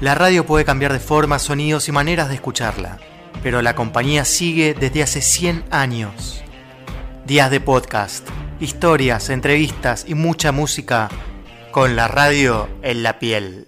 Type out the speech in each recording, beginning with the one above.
La radio puede cambiar de forma, sonidos y maneras de escucharla, pero la compañía sigue desde hace 100 años. Días de podcast, historias, entrevistas y mucha música con la radio en la piel.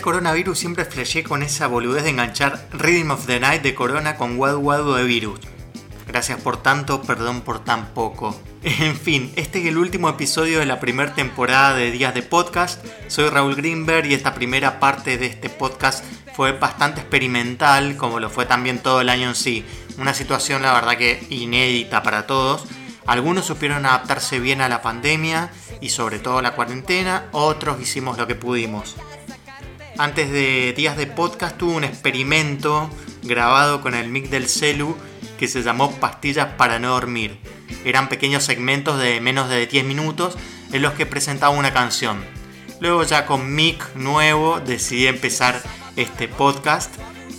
Coronavirus siempre flashé con esa boludez de enganchar Rhythm of the Night de Corona con Wadu Wadu de Virus. Gracias por tanto, perdón por tan poco. En fin, este es el último episodio de la primera temporada de Días de Podcast. Soy Raúl Greenberg y esta primera parte de este podcast fue bastante experimental, como lo fue también todo el año en sí. Una situación la verdad que inédita para todos. Algunos supieron adaptarse bien a la pandemia y sobre todo a la cuarentena, otros hicimos lo que pudimos antes de días de podcast tuve un experimento grabado con el mic del celu que se llamó Pastillas para no dormir. Eran pequeños segmentos de menos de 10 minutos en los que presentaba una canción. Luego ya con mic nuevo decidí empezar este podcast.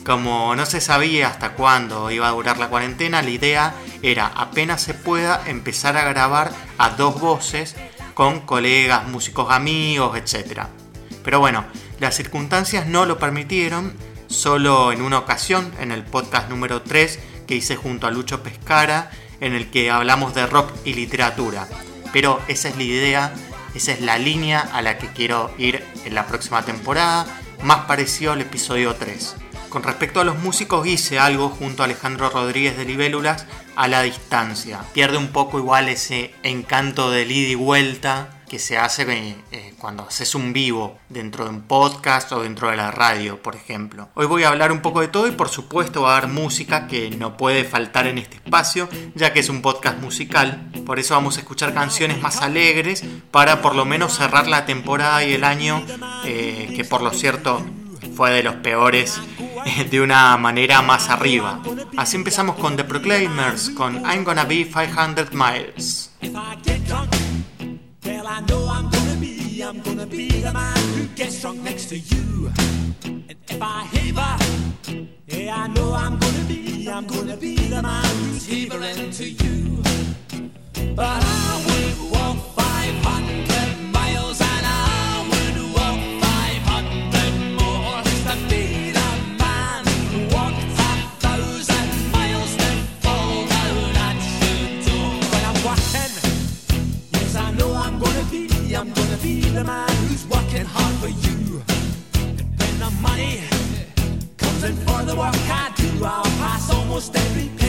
Como no se sabía hasta cuándo iba a durar la cuarentena, la idea era apenas se pueda empezar a grabar a dos voces con colegas, músicos amigos, etc. Pero bueno, las circunstancias no lo permitieron, solo en una ocasión, en el podcast número 3 que hice junto a Lucho Pescara, en el que hablamos de rock y literatura. Pero esa es la idea, esa es la línea a la que quiero ir en la próxima temporada, más parecido al episodio 3. Con respecto a los músicos hice algo junto a Alejandro Rodríguez de Libélulas a la distancia. Pierde un poco igual ese encanto de ida y vuelta que se hace eh, cuando haces un vivo dentro de un podcast o dentro de la radio, por ejemplo. Hoy voy a hablar un poco de todo y por supuesto va a haber música que no puede faltar en este espacio, ya que es un podcast musical. Por eso vamos a escuchar canciones más alegres para por lo menos cerrar la temporada y el año, eh, que por lo cierto fue de los peores eh, de una manera más arriba. Así empezamos con The Proclaimers, con I'm Gonna Be 500 Miles. I know I'm gonna be, I'm gonna be the man who gets drunk next to you. And if I heaver, yeah, I know I'm gonna be, I'm gonna be the man who's heavering to you. But I almost every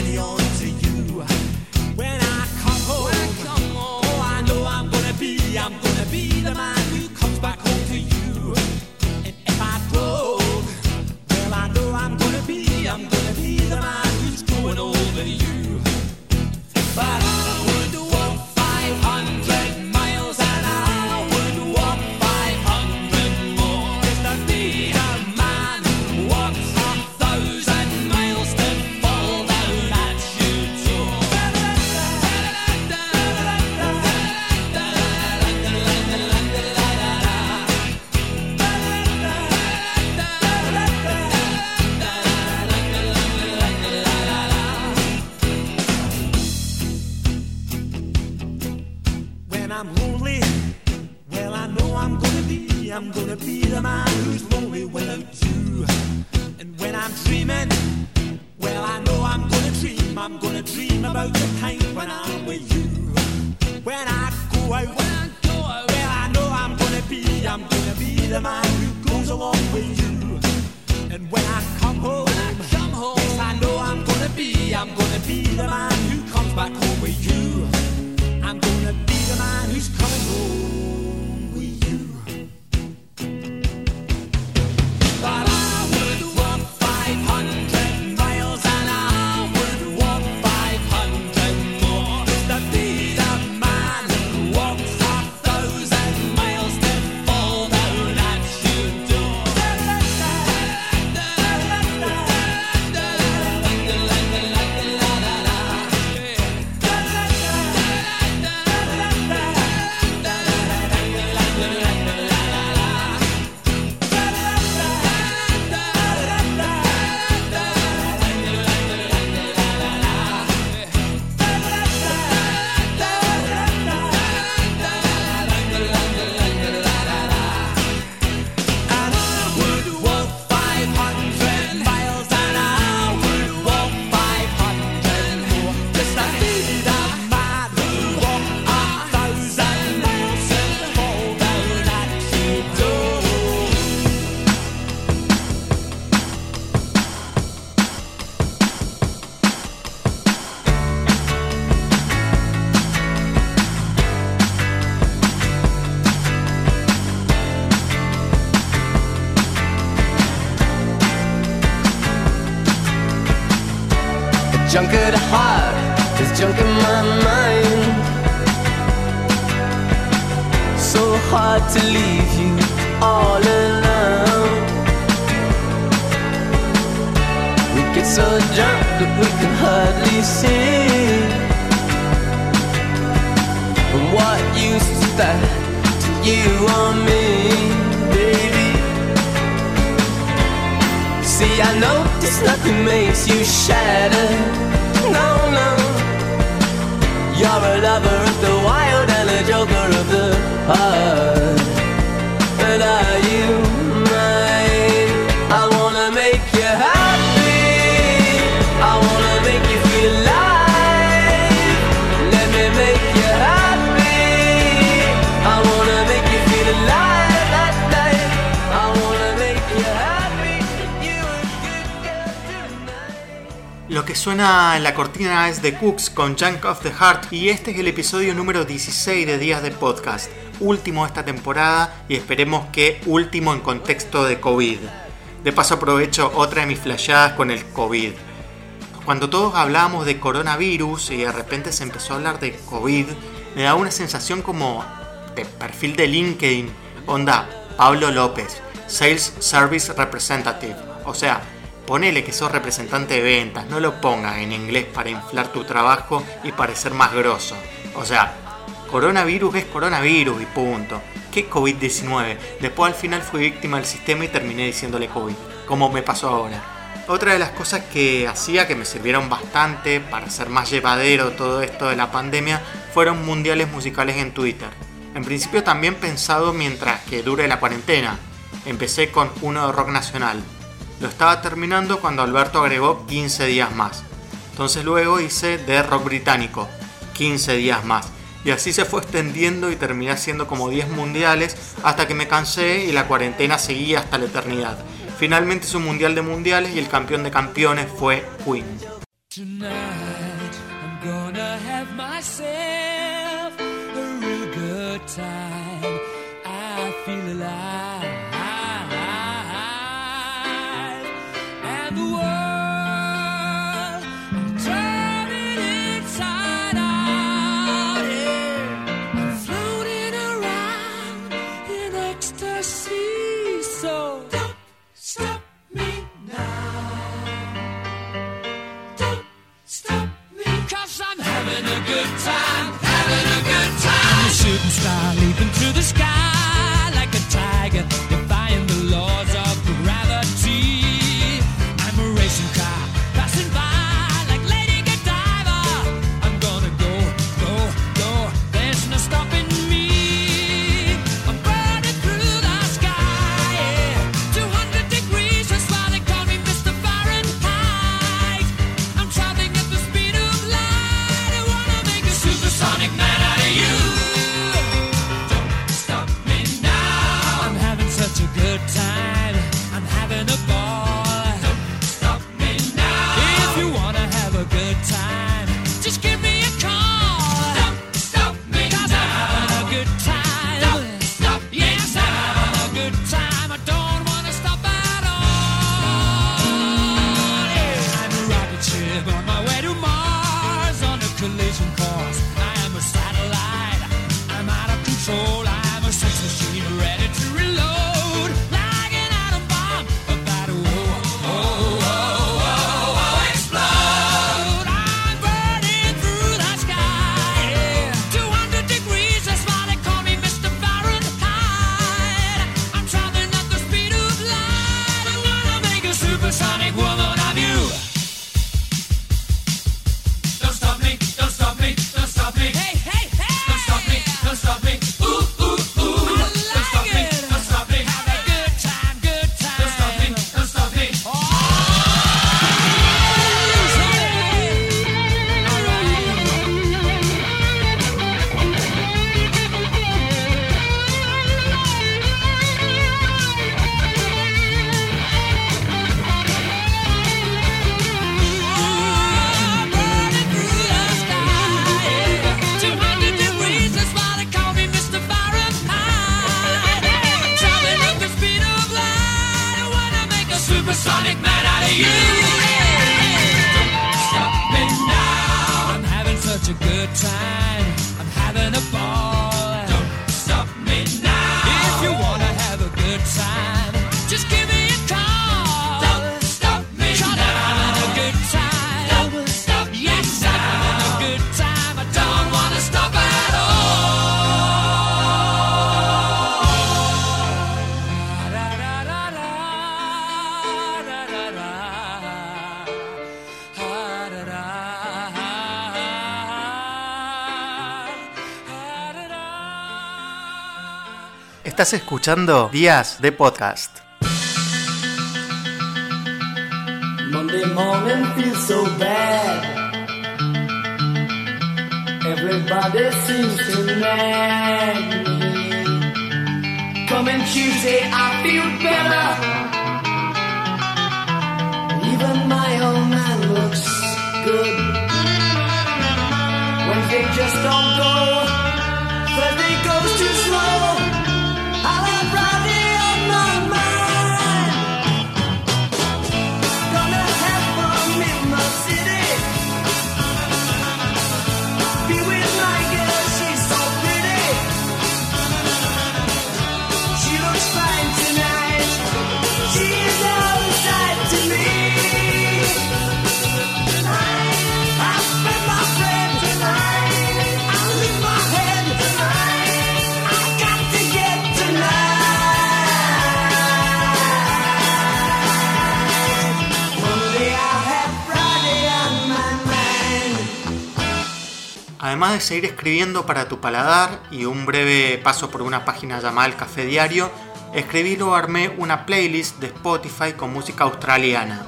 I'm gonna dream about the time when I'm with you. When I go out, when I go out, well, I know I'm gonna be, I'm gonna be the man who goes along with you. And when I come home, when I come home, yes, I know I'm gonna be, I'm gonna be the man who comes back home with you. I'm gonna be the man who's coming home with you. But At heart, there's junk in my mind. So hard to leave you all alone. We get so drunk that we can hardly see. What use is that to you or me, baby? See, I notice nothing makes you shatter. You're a lover of the wild and a joker of the heart. Suena en la cortina es The Cooks con Junk of the Heart y este es el episodio número 16 de Días de Podcast, último esta temporada y esperemos que último en contexto de COVID. De paso aprovecho otra de mis flashadas con el COVID. Cuando todos hablábamos de coronavirus y de repente se empezó a hablar de COVID, me da una sensación como de perfil de LinkedIn, onda Pablo López, Sales Service Representative, o sea, Ponele que sos representante de ventas, no lo pongas en inglés para inflar tu trabajo y parecer más grosso. O sea, coronavirus es coronavirus y punto. ¿Qué COVID-19? Después al final fui víctima del sistema y terminé diciéndole COVID, como me pasó ahora. Otra de las cosas que hacía que me sirvieron bastante para hacer más llevadero todo esto de la pandemia fueron mundiales musicales en Twitter. En principio también pensado mientras que dure la cuarentena. Empecé con uno de rock nacional, lo estaba terminando cuando Alberto agregó 15 días más. Entonces luego hice de rock británico, 15 días más. Y así se fue extendiendo y terminé haciendo como 10 mundiales hasta que me cansé y la cuarentena seguía hasta la eternidad. Finalmente hice un mundial de mundiales y el campeón de campeones fue Queen. I'm a shooting star leaping supersonic world. supersonic man out of you. Don't stop me now. I'm having such a good time. I'm having a ball. Estás escuchando Días de Podcast. Monday morning feels so bad. Everybody seems to nag me. Coming Tuesday, I feel better. Even my old man looks good. Wednesday just don't go. Thursday goes too slow. Además de seguir escribiendo para tu paladar y un breve paso por una página llamada El Café Diario, escribí o armé una playlist de Spotify con música australiana.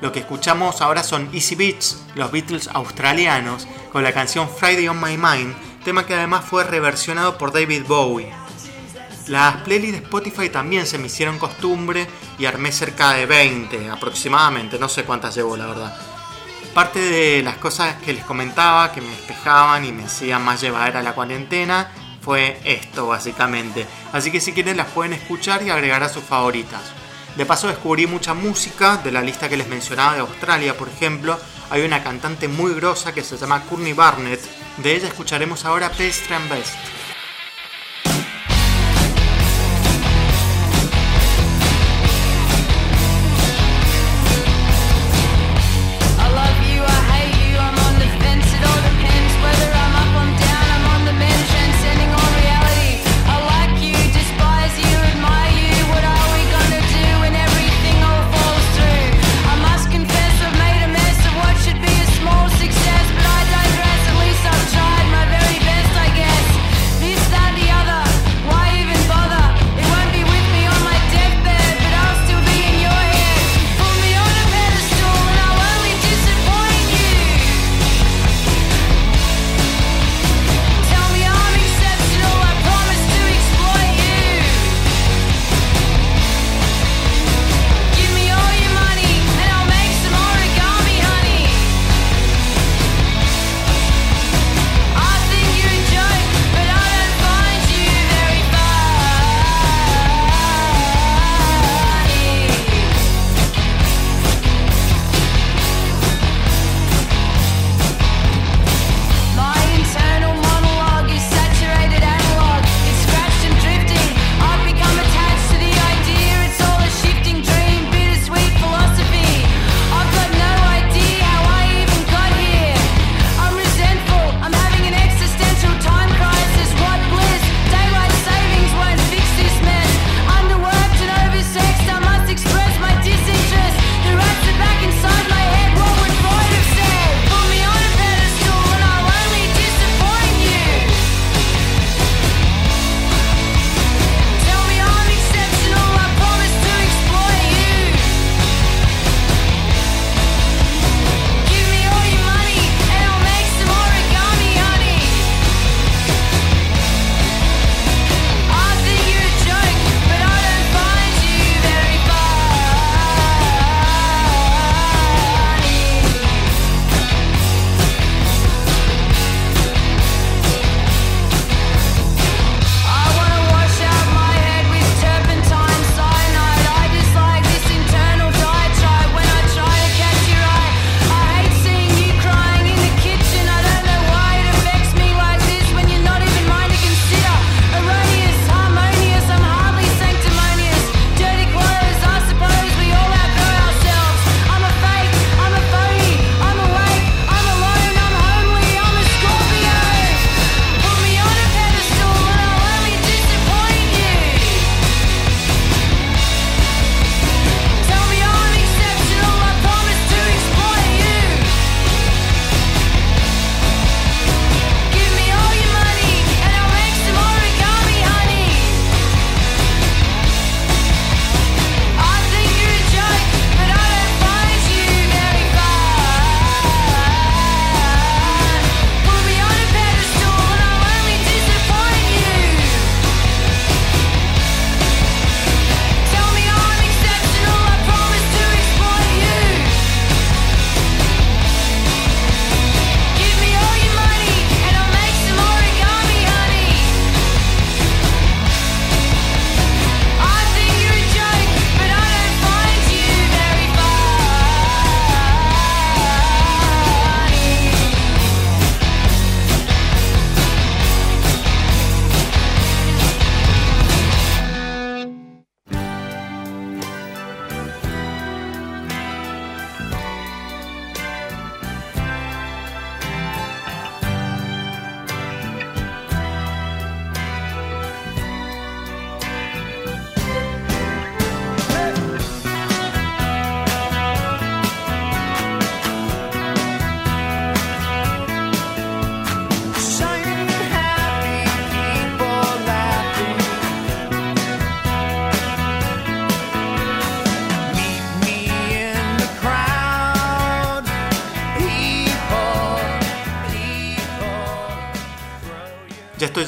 Lo que escuchamos ahora son Easy Beats, los Beatles australianos, con la canción Friday on My Mind, tema que además fue reversionado por David Bowie. Las playlists de Spotify también se me hicieron costumbre y armé cerca de 20 aproximadamente, no sé cuántas llevo la verdad. Parte de las cosas que les comentaba, que me despejaban y me hacían más llevadera la cuarentena, fue esto básicamente. Así que si quieren las pueden escuchar y agregar a sus favoritas. De paso descubrí mucha música de la lista que les mencionaba de Australia, por ejemplo. Hay una cantante muy grosa que se llama Courtney Barnett. De ella escucharemos ahora Pastry and Best.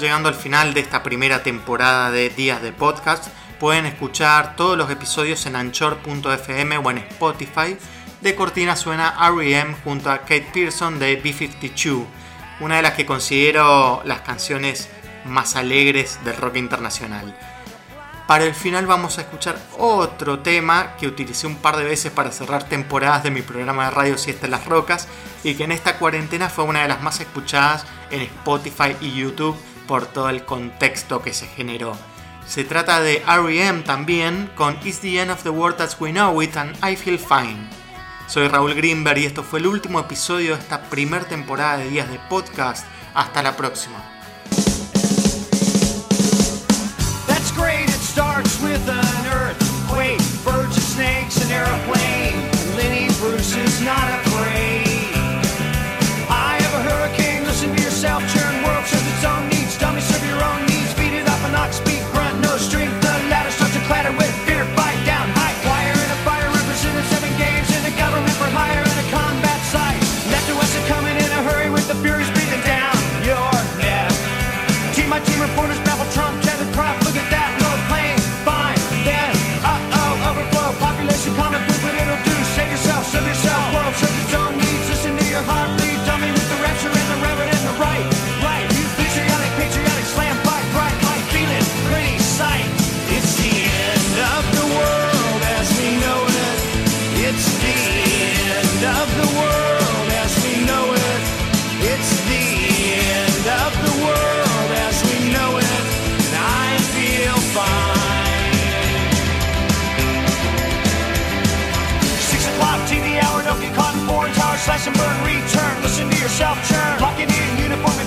llegando al final de esta primera temporada de Días de Podcast. Pueden escuchar todos los episodios en anchor.fm o en Spotify. De cortina suena REM junto a Kate Pearson de B52, una de las que considero las canciones más alegres del rock internacional. Para el final vamos a escuchar otro tema que utilicé un par de veces para cerrar temporadas de mi programa de radio Siesta en las Rocas y que en esta cuarentena fue una de las más escuchadas en Spotify y YouTube por todo el contexto que se generó. Se trata de REM también con It's the End of the World As We Know It and I Feel Fine. Soy Raúl Greenberg y esto fue el último episodio de esta primera temporada de Días de Podcast. Hasta la próxima.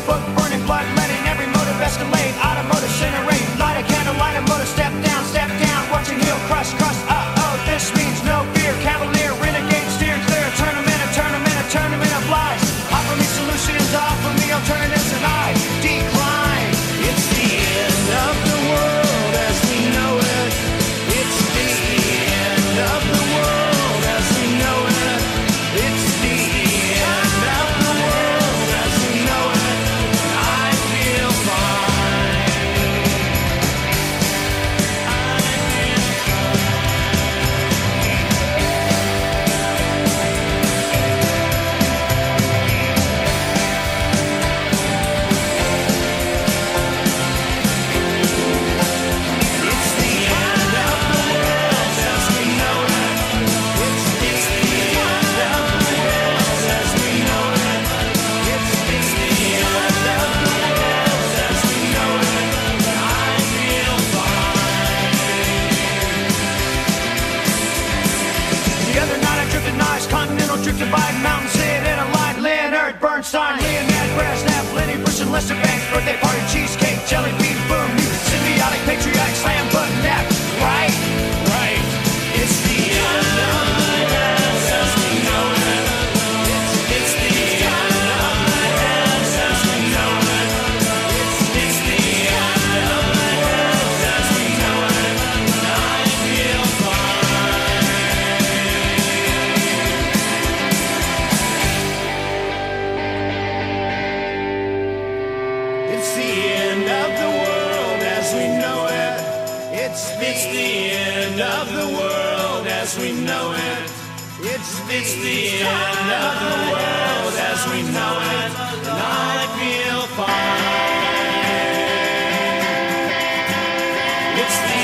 fuck It's the